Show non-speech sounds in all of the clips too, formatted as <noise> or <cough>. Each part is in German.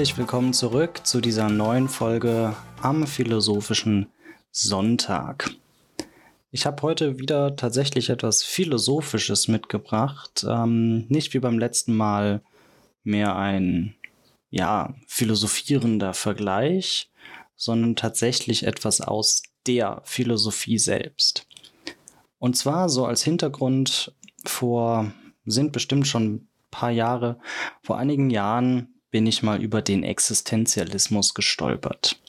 herzlich willkommen zurück zu dieser neuen Folge am Philosophischen Sonntag. Ich habe heute wieder tatsächlich etwas Philosophisches mitgebracht. Ähm, nicht wie beim letzten Mal mehr ein, ja, philosophierender Vergleich, sondern tatsächlich etwas aus der Philosophie selbst. Und zwar so als Hintergrund vor, sind bestimmt schon ein paar Jahre, vor einigen Jahren bin ich mal über den Existenzialismus gestolpert.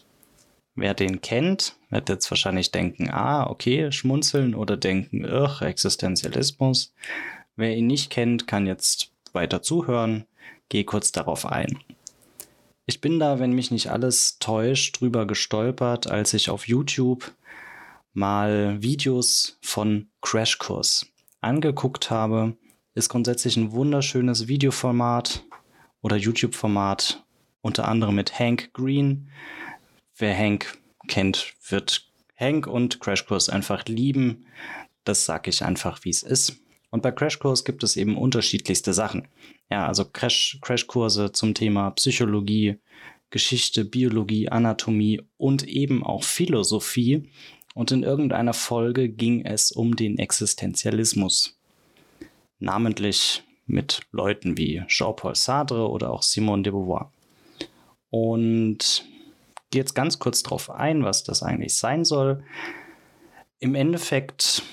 Wer den kennt, wird jetzt wahrscheinlich denken, ah, okay, schmunzeln oder denken, ach, Existenzialismus. Wer ihn nicht kennt, kann jetzt weiter zuhören. Geh kurz darauf ein. Ich bin da, wenn mich nicht alles täuscht, drüber gestolpert, als ich auf YouTube mal Videos von Crashkurs angeguckt habe. Ist grundsätzlich ein wunderschönes Videoformat oder YouTube-Format, unter anderem mit Hank Green. Wer Hank kennt, wird Hank und Crashkurs einfach lieben. Das sage ich einfach, wie es ist. Und bei Crashkurs gibt es eben unterschiedlichste Sachen. Ja, also Crash, Crashkurse zum Thema Psychologie, Geschichte, Biologie, Anatomie und eben auch Philosophie. Und in irgendeiner Folge ging es um den Existenzialismus. Namentlich mit Leuten wie Jean-Paul Sartre oder auch Simone de Beauvoir. Und gehe jetzt ganz kurz darauf ein, was das eigentlich sein soll. Im Endeffekt,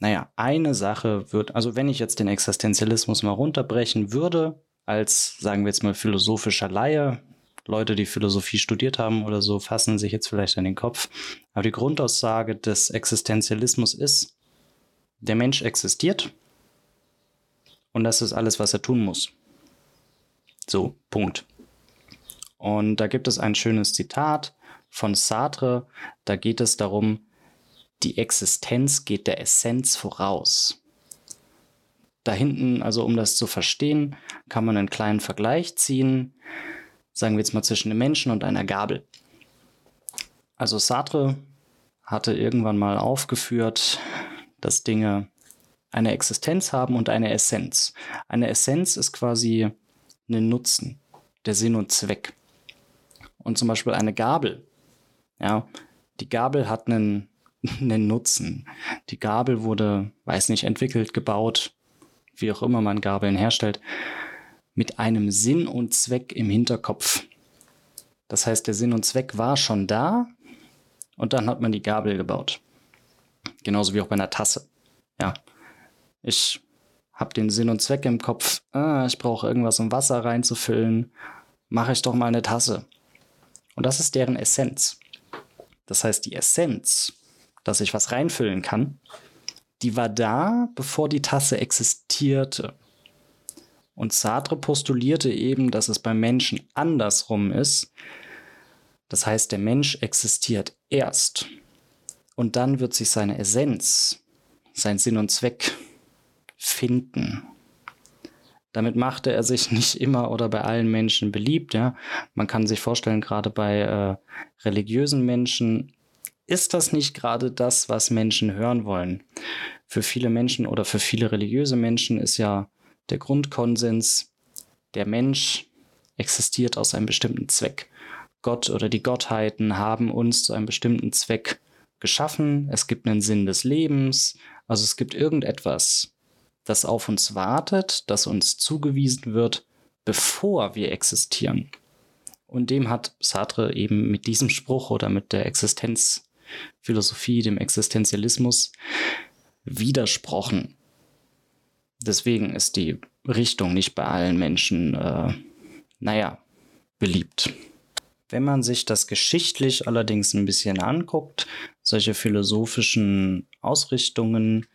naja, eine Sache wird, also wenn ich jetzt den Existenzialismus mal runterbrechen würde, als, sagen wir jetzt mal, philosophischer Laie, Leute, die Philosophie studiert haben oder so, fassen sich jetzt vielleicht an den Kopf. Aber die Grundaussage des Existenzialismus ist, der Mensch existiert und das ist alles, was er tun muss. So, Punkt. Und da gibt es ein schönes Zitat von Sartre, da geht es darum, die Existenz geht der Essenz voraus. Da hinten, also um das zu verstehen, kann man einen kleinen Vergleich ziehen sagen wir jetzt mal zwischen einem Menschen und einer Gabel. Also Sartre hatte irgendwann mal aufgeführt, dass Dinge eine Existenz haben und eine Essenz. Eine Essenz ist quasi ein Nutzen, der Sinn und Zweck. Und zum Beispiel eine Gabel. Ja, die Gabel hat einen, <laughs> einen Nutzen. Die Gabel wurde, weiß nicht, entwickelt, gebaut, wie auch immer man Gabeln herstellt, mit einem Sinn und Zweck im Hinterkopf. Das heißt, der Sinn und Zweck war schon da und dann hat man die Gabel gebaut. Genauso wie auch bei einer Tasse. Ja, ich habe den Sinn und Zweck im Kopf. Ah, ich brauche irgendwas, um Wasser reinzufüllen. Mache ich doch mal eine Tasse. Und das ist deren Essenz. Das heißt, die Essenz, dass ich was reinfüllen kann, die war da, bevor die Tasse existierte. Und Sartre postulierte eben, dass es beim Menschen andersrum ist. Das heißt, der Mensch existiert erst und dann wird sich seine Essenz, sein Sinn und Zweck finden. Damit machte er sich <laughs> nicht immer oder bei allen Menschen beliebt. Ja. Man kann sich vorstellen, gerade bei äh, religiösen Menschen ist das nicht gerade das, was Menschen hören wollen. Für viele Menschen oder für viele religiöse Menschen ist ja der Grundkonsens, der Mensch existiert aus einem bestimmten Zweck. Gott oder die Gottheiten haben uns zu einem bestimmten Zweck geschaffen. Es gibt einen Sinn des Lebens. Also es gibt irgendetwas, das auf uns wartet, das uns zugewiesen wird, bevor wir existieren. Und dem hat Sartre eben mit diesem Spruch oder mit der Existenzphilosophie, dem Existenzialismus widersprochen deswegen ist die Richtung nicht bei allen Menschen, äh, naja, beliebt. Wenn man sich das geschichtlich allerdings ein bisschen anguckt, solche philosophischen Ausrichtungen,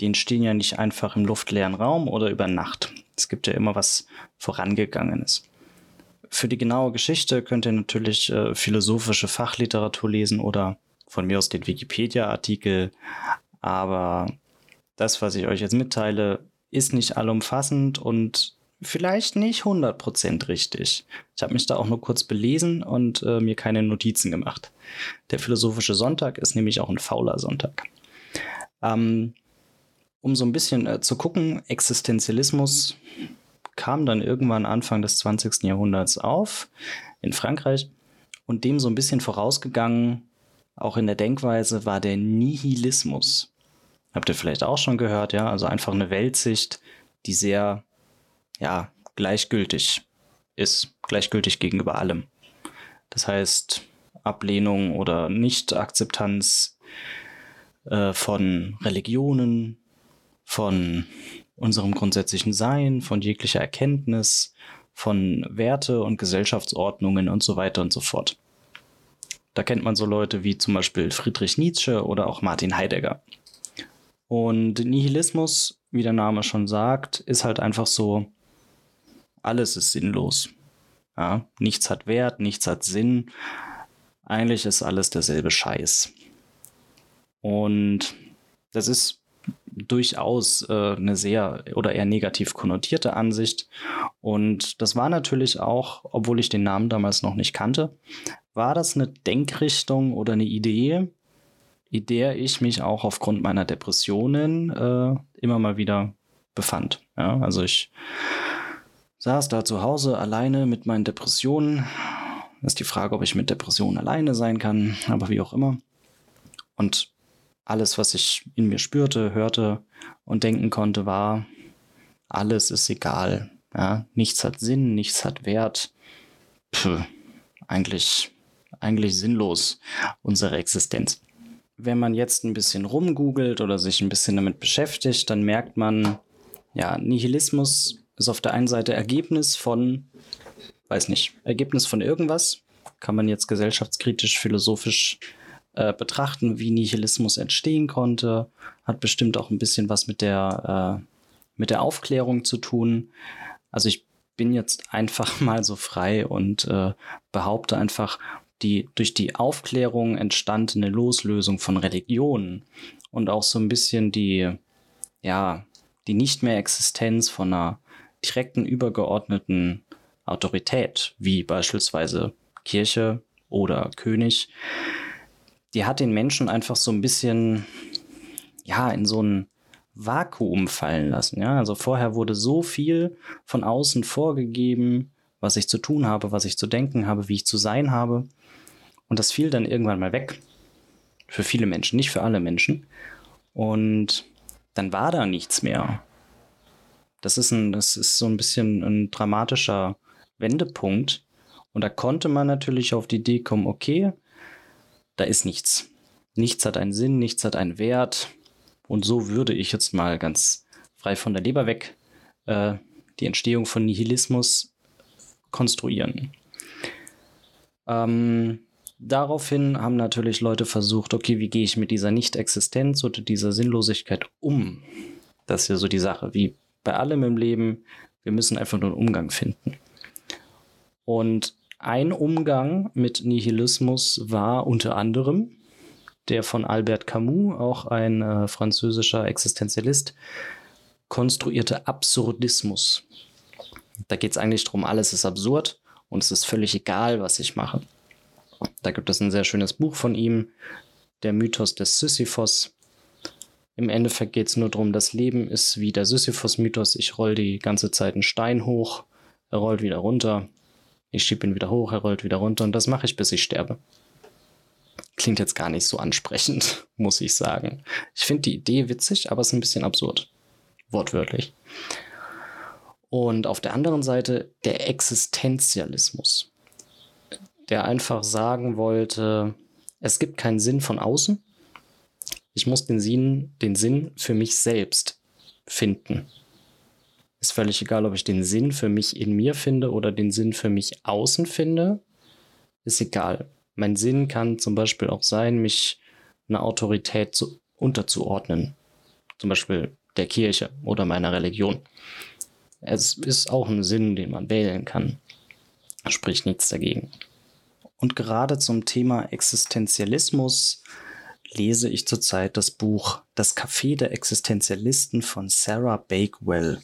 die entstehen ja nicht einfach im luftleeren Raum oder über Nacht. Es gibt ja immer was Vorangegangenes. Für die genaue Geschichte könnt ihr natürlich äh, philosophische Fachliteratur lesen oder von mir aus den Wikipedia-Artikel. Aber das, was ich euch jetzt mitteile, ist nicht allumfassend und vielleicht nicht 100% richtig. Ich habe mich da auch nur kurz belesen und äh, mir keine Notizen gemacht. Der philosophische Sonntag ist nämlich auch ein fauler Sonntag. Ähm, um so ein bisschen äh, zu gucken, Existenzialismus kam dann irgendwann Anfang des 20. Jahrhunderts auf in Frankreich und dem so ein bisschen vorausgegangen, auch in der Denkweise, war der Nihilismus. Habt ihr vielleicht auch schon gehört, ja? Also einfach eine Weltsicht, die sehr, ja, gleichgültig ist, gleichgültig gegenüber allem. Das heißt, Ablehnung oder Nicht-Akzeptanz äh, von Religionen, von unserem grundsätzlichen Sein, von jeglicher Erkenntnis, von Werte und Gesellschaftsordnungen und so weiter und so fort. Da kennt man so Leute wie zum Beispiel Friedrich Nietzsche oder auch Martin Heidegger. Und Nihilismus, wie der Name schon sagt, ist halt einfach so, alles ist sinnlos. Ja, nichts hat Wert, nichts hat Sinn. Eigentlich ist alles derselbe Scheiß. Und das ist durchaus äh, eine sehr oder eher negativ konnotierte Ansicht. Und das war natürlich auch, obwohl ich den Namen damals noch nicht kannte, war das eine Denkrichtung oder eine Idee, in der ich mich auch aufgrund meiner Depressionen äh, immer mal wieder befand. Ja, also ich saß da zu Hause alleine mit meinen Depressionen. Das ist die Frage, ob ich mit Depressionen alleine sein kann, aber wie auch immer. Und alles, was ich in mir spürte, hörte und denken konnte, war, alles ist egal. Ja, nichts hat Sinn, nichts hat Wert. Puh, eigentlich, eigentlich sinnlos unsere Existenz. Wenn man jetzt ein bisschen rumgoogelt oder sich ein bisschen damit beschäftigt, dann merkt man, ja, Nihilismus ist auf der einen Seite Ergebnis von, weiß nicht, Ergebnis von irgendwas. Kann man jetzt gesellschaftskritisch, philosophisch äh, betrachten, wie Nihilismus entstehen konnte. Hat bestimmt auch ein bisschen was mit der, äh, mit der Aufklärung zu tun. Also ich bin jetzt einfach <laughs> mal so frei und äh, behaupte einfach, die durch die Aufklärung entstandene Loslösung von Religionen und auch so ein bisschen die, ja, die nicht mehr Existenz von einer direkten übergeordneten Autorität, wie beispielsweise Kirche oder König, die hat den Menschen einfach so ein bisschen, ja, in so ein Vakuum fallen lassen. Ja, also vorher wurde so viel von außen vorgegeben, was ich zu tun habe, was ich zu denken habe, wie ich zu sein habe. Und das fiel dann irgendwann mal weg. Für viele Menschen, nicht für alle Menschen. Und dann war da nichts mehr. Das ist, ein, das ist so ein bisschen ein dramatischer Wendepunkt. Und da konnte man natürlich auf die Idee kommen, okay, da ist nichts. Nichts hat einen Sinn, nichts hat einen Wert. Und so würde ich jetzt mal ganz frei von der Leber weg äh, die Entstehung von Nihilismus konstruieren. Ähm, daraufhin haben natürlich Leute versucht, okay, wie gehe ich mit dieser Nicht-Existenz oder dieser Sinnlosigkeit um? Das ist ja so die Sache, wie bei allem im Leben, wir müssen einfach nur einen Umgang finden. Und ein Umgang mit Nihilismus war unter anderem der von Albert Camus, auch ein äh, französischer Existenzialist, konstruierte Absurdismus. Da geht es eigentlich darum, alles ist absurd und es ist völlig egal, was ich mache. Da gibt es ein sehr schönes Buch von ihm, der Mythos des Sisyphos. Im Endeffekt geht es nur darum, das Leben ist wie der Sisyphos-Mythos. Ich roll die ganze Zeit einen Stein hoch, er rollt wieder runter, ich schiebe ihn wieder hoch, er rollt wieder runter und das mache ich, bis ich sterbe. Klingt jetzt gar nicht so ansprechend, <laughs> muss ich sagen. Ich finde die Idee witzig, aber es ist ein bisschen absurd. Wortwörtlich. Und auf der anderen Seite der Existenzialismus, der einfach sagen wollte, es gibt keinen Sinn von außen. Ich muss den Sinn, den Sinn für mich selbst finden. Ist völlig egal, ob ich den Sinn für mich in mir finde oder den Sinn für mich außen finde. Ist egal. Mein Sinn kann zum Beispiel auch sein, mich einer Autorität zu, unterzuordnen. Zum Beispiel der Kirche oder meiner Religion. Es ist auch ein Sinn, den man wählen kann. Spricht nichts dagegen. Und gerade zum Thema Existenzialismus lese ich zurzeit das Buch Das Café der Existenzialisten von Sarah Bakewell.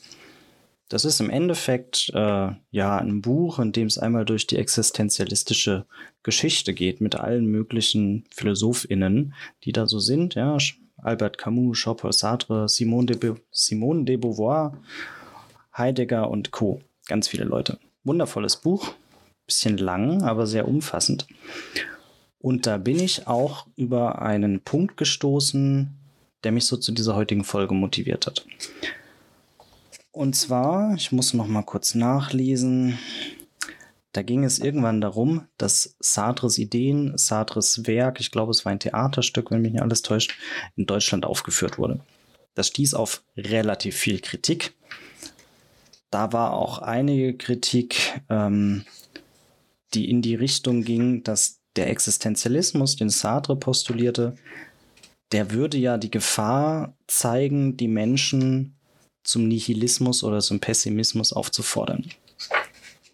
Das ist im Endeffekt äh, ja ein Buch, in dem es einmal durch die existenzialistische Geschichte geht mit allen möglichen PhilosophInnen, die da so sind. Ja, Albert Camus, Jean-Paul Sartre, Simone de, Simone de Beauvoir, Heidegger und Co. Ganz viele Leute. Wundervolles Buch, bisschen lang, aber sehr umfassend. Und da bin ich auch über einen Punkt gestoßen, der mich so zu dieser heutigen Folge motiviert hat. Und zwar, ich muss noch mal kurz nachlesen. Da ging es irgendwann darum, dass Sartres Ideen, Sartres Werk, ich glaube, es war ein Theaterstück, wenn mich nicht alles täuscht, in Deutschland aufgeführt wurde. Das stieß auf relativ viel Kritik. Da war auch einige Kritik, ähm, die in die Richtung ging, dass der Existenzialismus, den Sartre postulierte, der würde ja die Gefahr zeigen, die Menschen zum Nihilismus oder zum Pessimismus aufzufordern.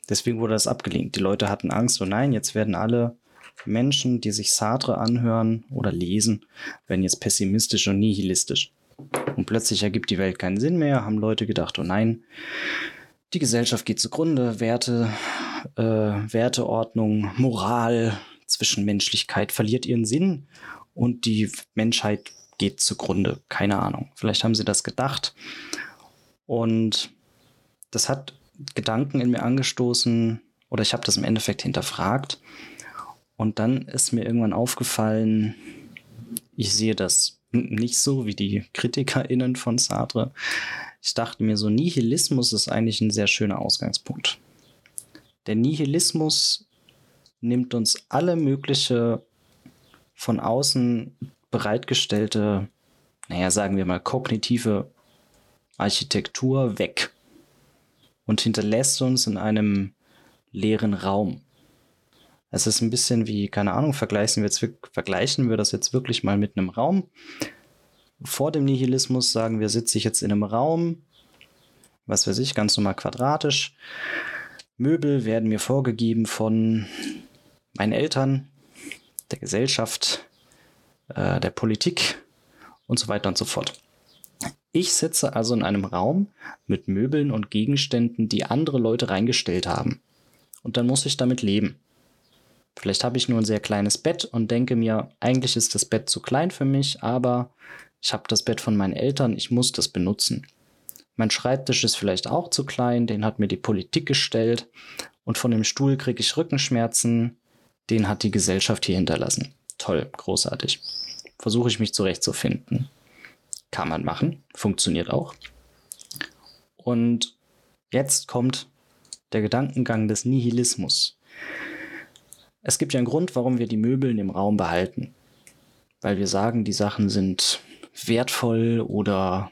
Deswegen wurde das abgelehnt. Die Leute hatten Angst, so nein, jetzt werden alle Menschen, die sich Sartre anhören oder lesen, werden jetzt pessimistisch und nihilistisch. Und plötzlich ergibt die Welt keinen Sinn mehr, haben Leute gedacht, oh nein, die Gesellschaft geht zugrunde, Werte, äh, Werteordnung, Moral, Zwischenmenschlichkeit verliert ihren Sinn und die Menschheit geht zugrunde. Keine Ahnung. Vielleicht haben sie das gedacht. Und das hat Gedanken in mir angestoßen oder ich habe das im Endeffekt hinterfragt. Und dann ist mir irgendwann aufgefallen, ich sehe das nicht so wie die KritikerInnen von Sartre. Ich dachte mir so, Nihilismus ist eigentlich ein sehr schöner Ausgangspunkt. Der Nihilismus nimmt uns alle mögliche von außen bereitgestellte, naja, sagen wir mal, kognitive Architektur weg und hinterlässt uns in einem leeren Raum. Es ist ein bisschen wie, keine Ahnung, vergleichen wir, jetzt, vergleichen wir das jetzt wirklich mal mit einem Raum. Vor dem Nihilismus sagen wir, sitze ich jetzt in einem Raum, was weiß ich, ganz normal quadratisch. Möbel werden mir vorgegeben von meinen Eltern, der Gesellschaft, äh, der Politik und so weiter und so fort. Ich sitze also in einem Raum mit Möbeln und Gegenständen, die andere Leute reingestellt haben. Und dann muss ich damit leben. Vielleicht habe ich nur ein sehr kleines Bett und denke mir, eigentlich ist das Bett zu klein für mich, aber ich habe das Bett von meinen Eltern, ich muss das benutzen. Mein Schreibtisch ist vielleicht auch zu klein, den hat mir die Politik gestellt und von dem Stuhl kriege ich Rückenschmerzen, den hat die Gesellschaft hier hinterlassen. Toll, großartig. Versuche ich mich zurechtzufinden. Kann man machen, funktioniert auch. Und jetzt kommt der Gedankengang des Nihilismus. Es gibt ja einen Grund, warum wir die Möbel im Raum behalten. Weil wir sagen, die Sachen sind wertvoll oder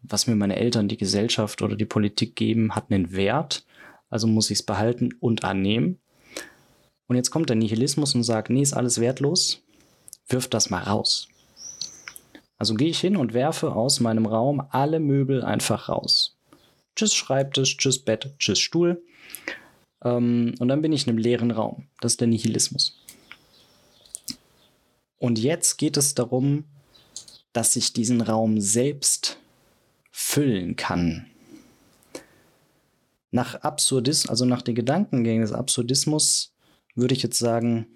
was mir meine Eltern, die Gesellschaft oder die Politik geben, hat einen Wert. Also muss ich es behalten und annehmen. Und jetzt kommt der Nihilismus und sagt, nee, ist alles wertlos, wirf das mal raus. Also gehe ich hin und werfe aus meinem Raum alle Möbel einfach raus. Tschüss Schreibtisch, tschüss Bett, tschüss Stuhl. Ähm, und dann bin ich in einem leeren Raum. Das ist der Nihilismus. Und jetzt geht es darum, dass ich diesen Raum selbst füllen kann. Nach Absurdismus, also nach den Gedankengängen des Absurdismus, würde ich jetzt sagen,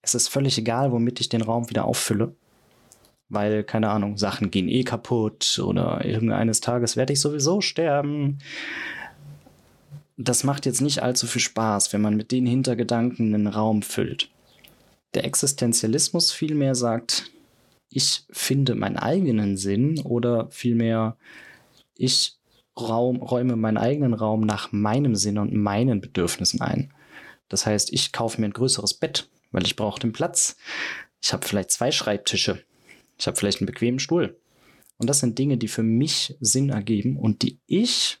es ist völlig egal, womit ich den Raum wieder auffülle. Weil, keine Ahnung, Sachen gehen eh kaputt oder irgendeines Tages werde ich sowieso sterben. Das macht jetzt nicht allzu viel Spaß, wenn man mit den Hintergedanken einen Raum füllt. Der Existenzialismus vielmehr sagt, ich finde meinen eigenen Sinn oder vielmehr, ich Raum, räume meinen eigenen Raum nach meinem Sinn und meinen Bedürfnissen ein. Das heißt, ich kaufe mir ein größeres Bett, weil ich brauche den Platz. Ich habe vielleicht zwei Schreibtische. Ich habe vielleicht einen bequemen Stuhl. Und das sind Dinge, die für mich Sinn ergeben und die ich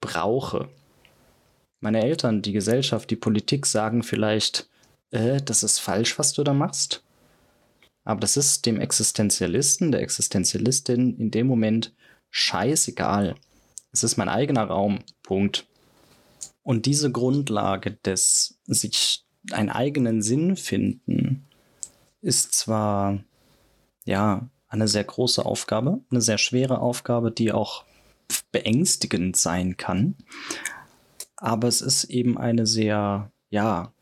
brauche. Meine Eltern, die Gesellschaft, die Politik sagen vielleicht, äh, das ist falsch, was du da machst. Aber das ist dem Existenzialisten, der Existenzialistin in dem Moment scheißegal. Es ist mein eigener Raum. Punkt. Und diese Grundlage des sich einen eigenen Sinn finden ist zwar ja eine sehr große Aufgabe, eine sehr schwere Aufgabe, die auch beängstigend sein kann, aber es ist eben eine sehr ja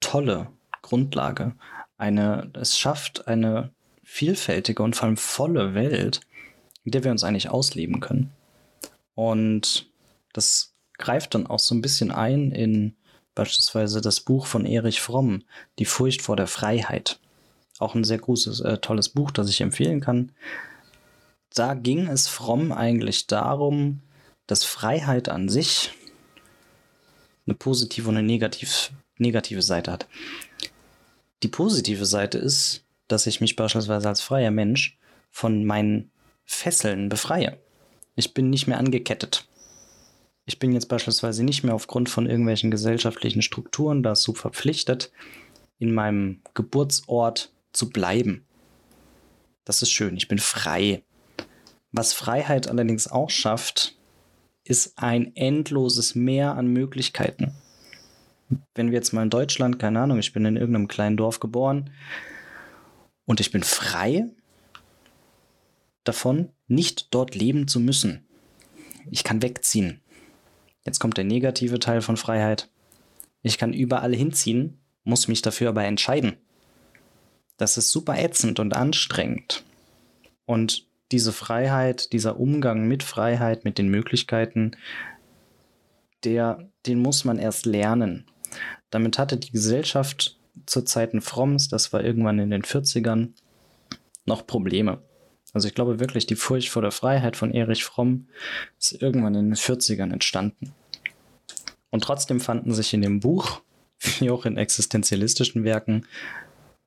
tolle Grundlage. Eine es schafft eine vielfältige und vor allem volle Welt, in der wir uns eigentlich ausleben können. Und das greift dann auch so ein bisschen ein in beispielsweise das Buch von Erich Fromm, Die Furcht vor der Freiheit. Auch ein sehr großes, äh, tolles Buch, das ich empfehlen kann. Da ging es Fromm eigentlich darum, dass Freiheit an sich eine positive und eine negativ, negative Seite hat. Die positive Seite ist, dass ich mich beispielsweise als freier Mensch von meinen Fesseln befreie. Ich bin nicht mehr angekettet. Ich bin jetzt beispielsweise nicht mehr aufgrund von irgendwelchen gesellschaftlichen Strukturen dazu verpflichtet, in meinem Geburtsort zu bleiben. Das ist schön, ich bin frei. Was Freiheit allerdings auch schafft, ist ein endloses Meer an Möglichkeiten. Wenn wir jetzt mal in Deutschland, keine Ahnung, ich bin in irgendeinem kleinen Dorf geboren und ich bin frei davon, nicht dort leben zu müssen. Ich kann wegziehen. Jetzt kommt der negative Teil von Freiheit. Ich kann überall hinziehen, muss mich dafür aber entscheiden. Das ist super ätzend und anstrengend. Und diese Freiheit, dieser Umgang mit Freiheit, mit den Möglichkeiten, der, den muss man erst lernen. Damit hatte die Gesellschaft zu Zeiten Fromms, das war irgendwann in den 40ern, noch Probleme. Also ich glaube wirklich, die Furcht vor der Freiheit von Erich Fromm ist irgendwann in den 40ern entstanden. Und trotzdem fanden sich in dem Buch, <laughs> wie auch in existenzialistischen Werken,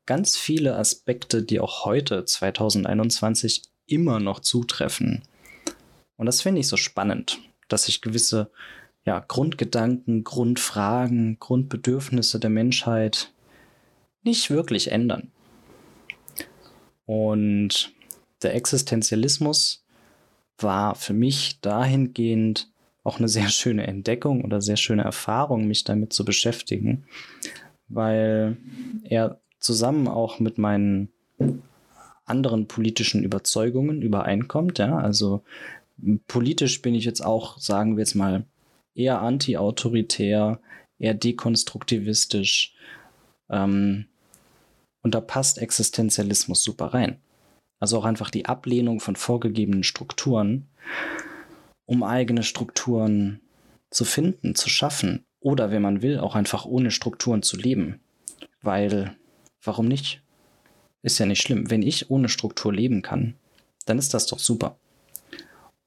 ganz viele Aspekte, die auch heute, 2021, immer noch zutreffen. Und das finde ich so spannend, dass sich gewisse ja, Grundgedanken, Grundfragen, Grundbedürfnisse der Menschheit nicht wirklich ändern. Und der Existenzialismus war für mich dahingehend auch eine sehr schöne Entdeckung oder sehr schöne Erfahrung, mich damit zu beschäftigen, weil er zusammen auch mit meinen anderen politischen Überzeugungen übereinkommt. Ja? Also politisch bin ich jetzt auch, sagen wir jetzt mal, eher anti-autoritär, eher dekonstruktivistisch. Ähm, und da passt Existenzialismus super rein. Also auch einfach die Ablehnung von vorgegebenen Strukturen, um eigene Strukturen zu finden, zu schaffen. Oder wenn man will, auch einfach ohne Strukturen zu leben. Weil, warum nicht? Ist ja nicht schlimm. Wenn ich ohne Struktur leben kann, dann ist das doch super.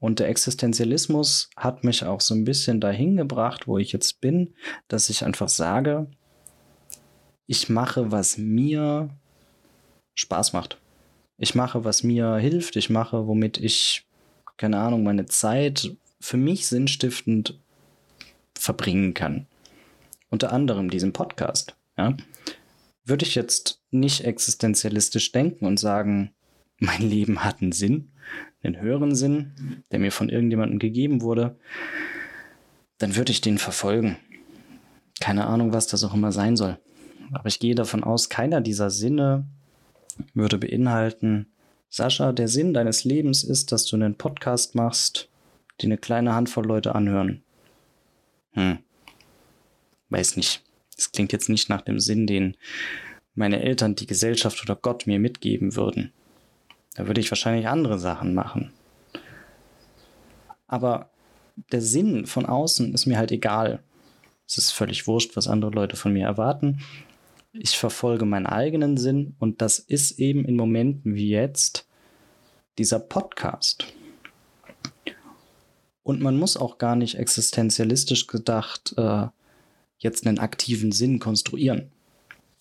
Und der Existenzialismus hat mich auch so ein bisschen dahin gebracht, wo ich jetzt bin, dass ich einfach sage, ich mache, was mir Spaß macht. Ich mache, was mir hilft. Ich mache, womit ich, keine Ahnung, meine Zeit für mich sinnstiftend verbringen kann. Unter anderem diesen Podcast. Ja? Würde ich jetzt nicht existenzialistisch denken und sagen, mein Leben hat einen Sinn, einen höheren Sinn, der mir von irgendjemandem gegeben wurde, dann würde ich den verfolgen. Keine Ahnung, was das auch immer sein soll. Aber ich gehe davon aus, keiner dieser Sinne würde beinhalten, Sascha, der Sinn deines Lebens ist, dass du einen Podcast machst, die eine kleine Handvoll Leute anhören. Hm. Weiß nicht. Das klingt jetzt nicht nach dem Sinn, den meine Eltern, die Gesellschaft oder Gott mir mitgeben würden. Da würde ich wahrscheinlich andere Sachen machen. Aber der Sinn von außen ist mir halt egal. Es ist völlig wurscht, was andere Leute von mir erwarten. Ich verfolge meinen eigenen Sinn und das ist eben in Momenten wie jetzt dieser Podcast. Und man muss auch gar nicht existenzialistisch gedacht äh, jetzt einen aktiven Sinn konstruieren.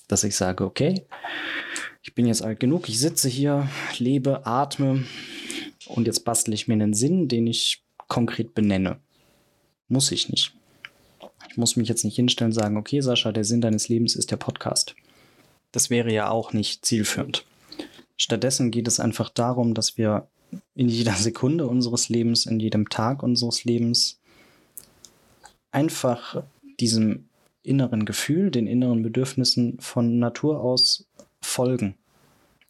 Dass ich sage, okay, ich bin jetzt alt genug, ich sitze hier, lebe, atme und jetzt bastle ich mir einen Sinn, den ich konkret benenne. Muss ich nicht. Ich muss mich jetzt nicht hinstellen und sagen, okay, Sascha, der Sinn deines Lebens ist der Podcast. Das wäre ja auch nicht zielführend. Stattdessen geht es einfach darum, dass wir in jeder Sekunde unseres Lebens, in jedem Tag unseres Lebens einfach diesem inneren Gefühl, den inneren Bedürfnissen von Natur aus folgen.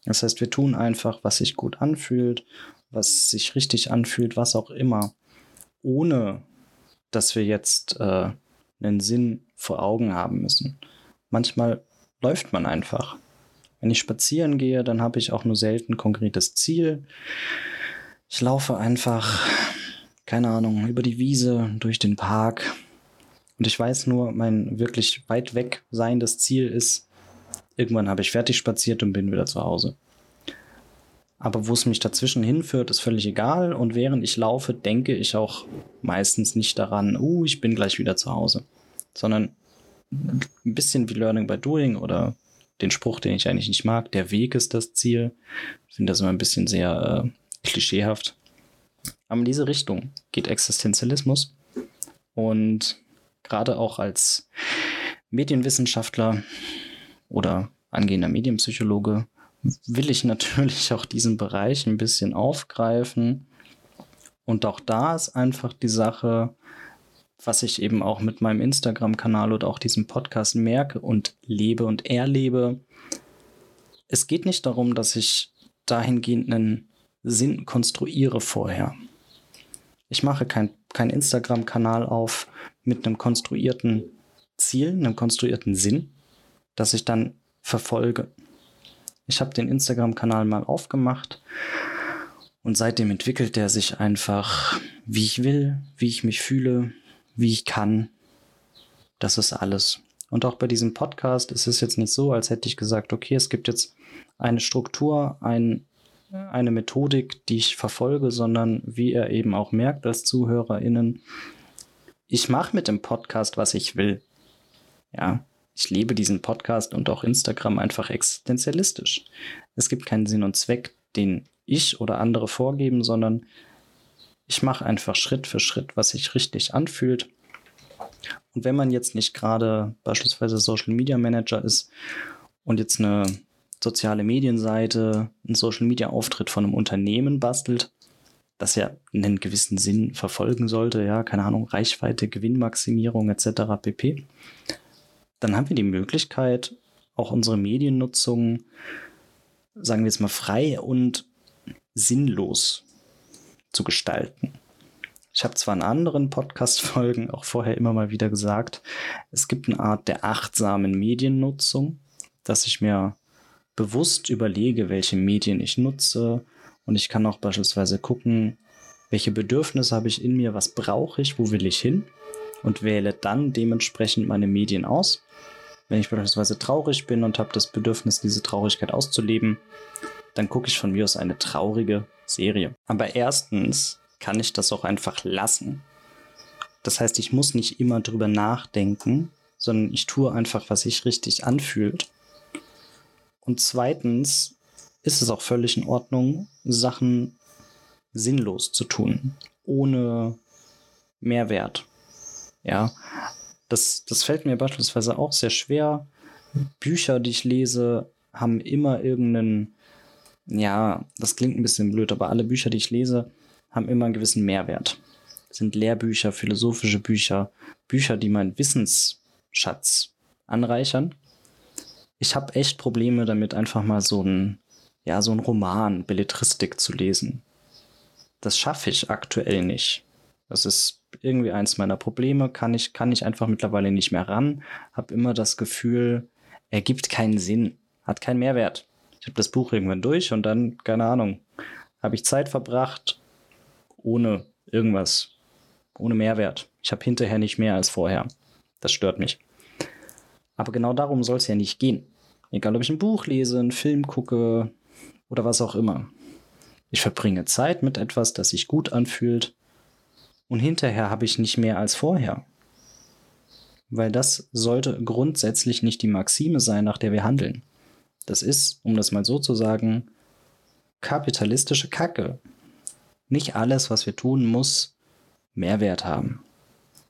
Das heißt, wir tun einfach, was sich gut anfühlt, was sich richtig anfühlt, was auch immer, ohne dass wir jetzt äh, einen Sinn vor Augen haben müssen. Manchmal läuft man einfach. Wenn ich spazieren gehe, dann habe ich auch nur selten konkretes Ziel. Ich laufe einfach, keine Ahnung, über die Wiese, durch den Park. Und ich weiß nur, mein wirklich weit weg seiendes Ziel ist, irgendwann habe ich fertig spaziert und bin wieder zu Hause. Aber wo es mich dazwischen hinführt, ist völlig egal. Und während ich laufe, denke ich auch meistens nicht daran, uh, ich bin gleich wieder zu Hause. Sondern ein bisschen wie Learning by Doing oder den Spruch, den ich eigentlich nicht mag, der Weg ist das Ziel. Ich finde das immer ein bisschen sehr äh, klischeehaft. Aber in diese Richtung geht Existenzialismus. Und gerade auch als Medienwissenschaftler oder angehender Medienpsychologe will ich <laughs> natürlich auch diesen Bereich ein bisschen aufgreifen. Und auch da ist einfach die Sache, was ich eben auch mit meinem Instagram-Kanal oder auch diesem Podcast merke und lebe und erlebe. Es geht nicht darum, dass ich dahingehend einen Sinn konstruiere vorher. Ich mache keinen kein Instagram-Kanal auf mit einem konstruierten Ziel, einem konstruierten Sinn, das ich dann verfolge. Ich habe den Instagram-Kanal mal aufgemacht und seitdem entwickelt er sich einfach, wie ich will, wie ich mich fühle, wie ich kann. Das ist alles. Und auch bei diesem Podcast ist es jetzt nicht so, als hätte ich gesagt, okay, es gibt jetzt eine Struktur, ein, eine Methodik, die ich verfolge, sondern wie er eben auch merkt als ZuhörerInnen, ich mache mit dem Podcast, was ich will. Ja, ich lebe diesen Podcast und auch Instagram einfach existenzialistisch. Es gibt keinen Sinn und Zweck, den ich oder andere vorgeben, sondern ich mache einfach Schritt für Schritt, was sich richtig anfühlt. Und wenn man jetzt nicht gerade beispielsweise Social Media Manager ist und jetzt eine soziale Medienseite, einen Social Media Auftritt von einem Unternehmen bastelt, das ja einen gewissen Sinn verfolgen sollte, ja, keine Ahnung, Reichweite, Gewinnmaximierung etc. pp dann haben wir die Möglichkeit, auch unsere Mediennutzung, sagen wir jetzt mal, frei und sinnlos zu gestalten. Ich habe zwar in anderen Podcast-Folgen auch vorher immer mal wieder gesagt, es gibt eine Art der achtsamen Mediennutzung, dass ich mir bewusst überlege, welche Medien ich nutze und ich kann auch beispielsweise gucken, welche Bedürfnisse habe ich in mir, was brauche ich, wo will ich hin und wähle dann dementsprechend meine Medien aus. Wenn ich beispielsweise traurig bin und habe das Bedürfnis, diese Traurigkeit auszuleben, dann gucke ich von mir aus eine traurige Serie. Aber erstens kann ich das auch einfach lassen. Das heißt, ich muss nicht immer drüber nachdenken, sondern ich tue einfach, was sich richtig anfühlt. Und zweitens ist es auch völlig in Ordnung, Sachen sinnlos zu tun, ohne Mehrwert. Ja, das, das fällt mir beispielsweise auch sehr schwer. Bücher, die ich lese, haben immer irgendeinen, ja, das klingt ein bisschen blöd, aber alle Bücher, die ich lese, haben immer einen gewissen Mehrwert. Das sind Lehrbücher, philosophische Bücher, Bücher, die meinen Wissensschatz anreichern. Ich habe echt Probleme damit, einfach mal so ein, ja, so ein Roman, Belletristik zu lesen. Das schaffe ich aktuell nicht. Das ist irgendwie eins meiner Probleme, kann ich, kann ich einfach mittlerweile nicht mehr ran. Habe immer das Gefühl, er gibt keinen Sinn, hat keinen Mehrwert. Ich habe das Buch irgendwann durch und dann, keine Ahnung, habe ich Zeit verbracht ohne irgendwas, ohne Mehrwert. Ich habe hinterher nicht mehr als vorher. Das stört mich. Aber genau darum soll es ja nicht gehen. Egal, ob ich ein Buch lese, einen Film gucke oder was auch immer. Ich verbringe Zeit mit etwas, das sich gut anfühlt und hinterher habe ich nicht mehr als vorher. Weil das sollte grundsätzlich nicht die Maxime sein, nach der wir handeln. Das ist, um das mal so zu sagen, kapitalistische Kacke. Nicht alles, was wir tun, muss Mehrwert haben.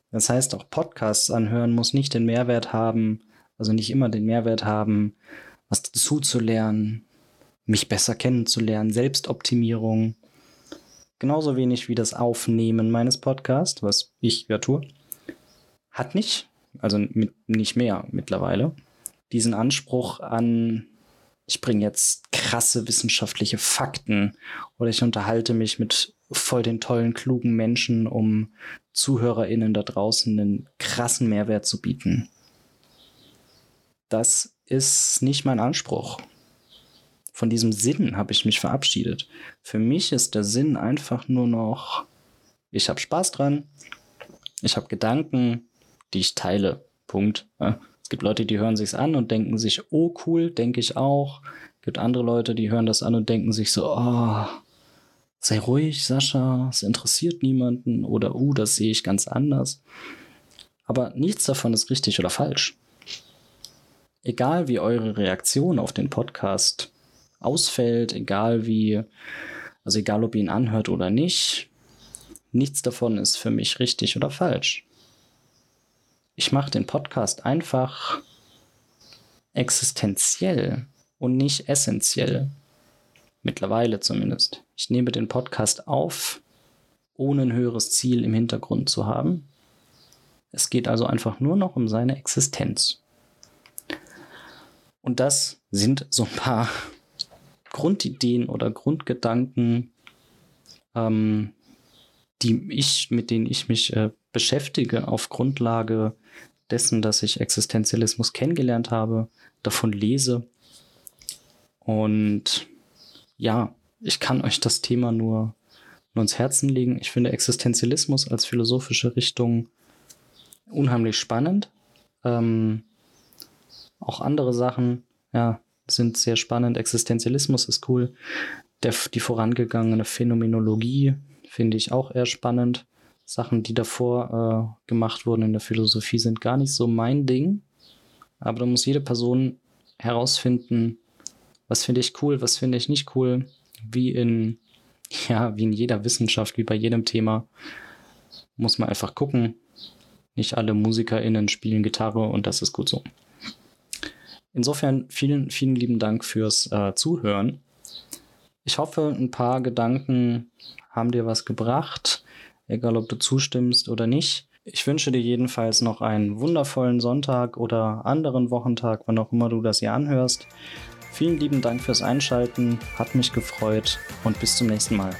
Das heißt, auch Podcasts anhören muss nicht den Mehrwert haben, also nicht immer den Mehrwert haben, was dazu zu lernen, mich besser kennenzulernen, Selbstoptimierung, genauso wenig wie das Aufnehmen meines Podcasts, was ich ja tue, hat nicht, also mit, nicht mehr mittlerweile, diesen Anspruch an, ich bringe jetzt krasse wissenschaftliche Fakten oder ich unterhalte mich mit voll den tollen, klugen Menschen, um ZuhörerInnen da draußen einen krassen Mehrwert zu bieten. Das ist nicht mein Anspruch von diesem Sinn habe ich mich verabschiedet. Für mich ist der Sinn einfach nur noch Ich habe Spaß dran. Ich habe Gedanken, die ich teile. Punkt. Es gibt Leute, die hören sich's an und denken sich, oh cool, denke ich auch. Es gibt andere Leute, die hören das an und denken sich so, oh, sei ruhig, Sascha, es interessiert niemanden oder uh, das sehe ich ganz anders. Aber nichts davon ist richtig oder falsch. Egal wie eure Reaktion auf den Podcast ausfällt, egal wie, also egal ob ihr ihn anhört oder nicht, nichts davon ist für mich richtig oder falsch. Ich mache den Podcast einfach existenziell und nicht essentiell. Mittlerweile zumindest. Ich nehme den Podcast auf, ohne ein höheres Ziel im Hintergrund zu haben. Es geht also einfach nur noch um seine Existenz. Und das sind so ein paar Grundideen oder Grundgedanken, ähm, die ich, mit denen ich mich äh, beschäftige auf Grundlage dessen, dass ich Existenzialismus kennengelernt habe, davon lese. Und ja, ich kann euch das Thema nur, nur ins Herzen legen. Ich finde Existenzialismus als philosophische Richtung unheimlich spannend. Ähm, auch andere Sachen, ja, sind sehr spannend. Existenzialismus ist cool. Der, die vorangegangene Phänomenologie finde ich auch eher spannend. Sachen, die davor äh, gemacht wurden in der Philosophie, sind gar nicht so mein Ding. Aber da muss jede Person herausfinden, was finde ich cool, was finde ich nicht cool, wie in, <laughs> ja, wie in jeder Wissenschaft, wie bei jedem Thema, muss man einfach gucken. Nicht alle MusikerInnen spielen Gitarre und das ist gut so. Insofern vielen, vielen lieben Dank fürs äh, Zuhören. Ich hoffe, ein paar Gedanken haben dir was gebracht, egal ob du zustimmst oder nicht. Ich wünsche dir jedenfalls noch einen wundervollen Sonntag oder anderen Wochentag, wann auch immer du das hier anhörst. Vielen lieben Dank fürs Einschalten, hat mich gefreut und bis zum nächsten Mal.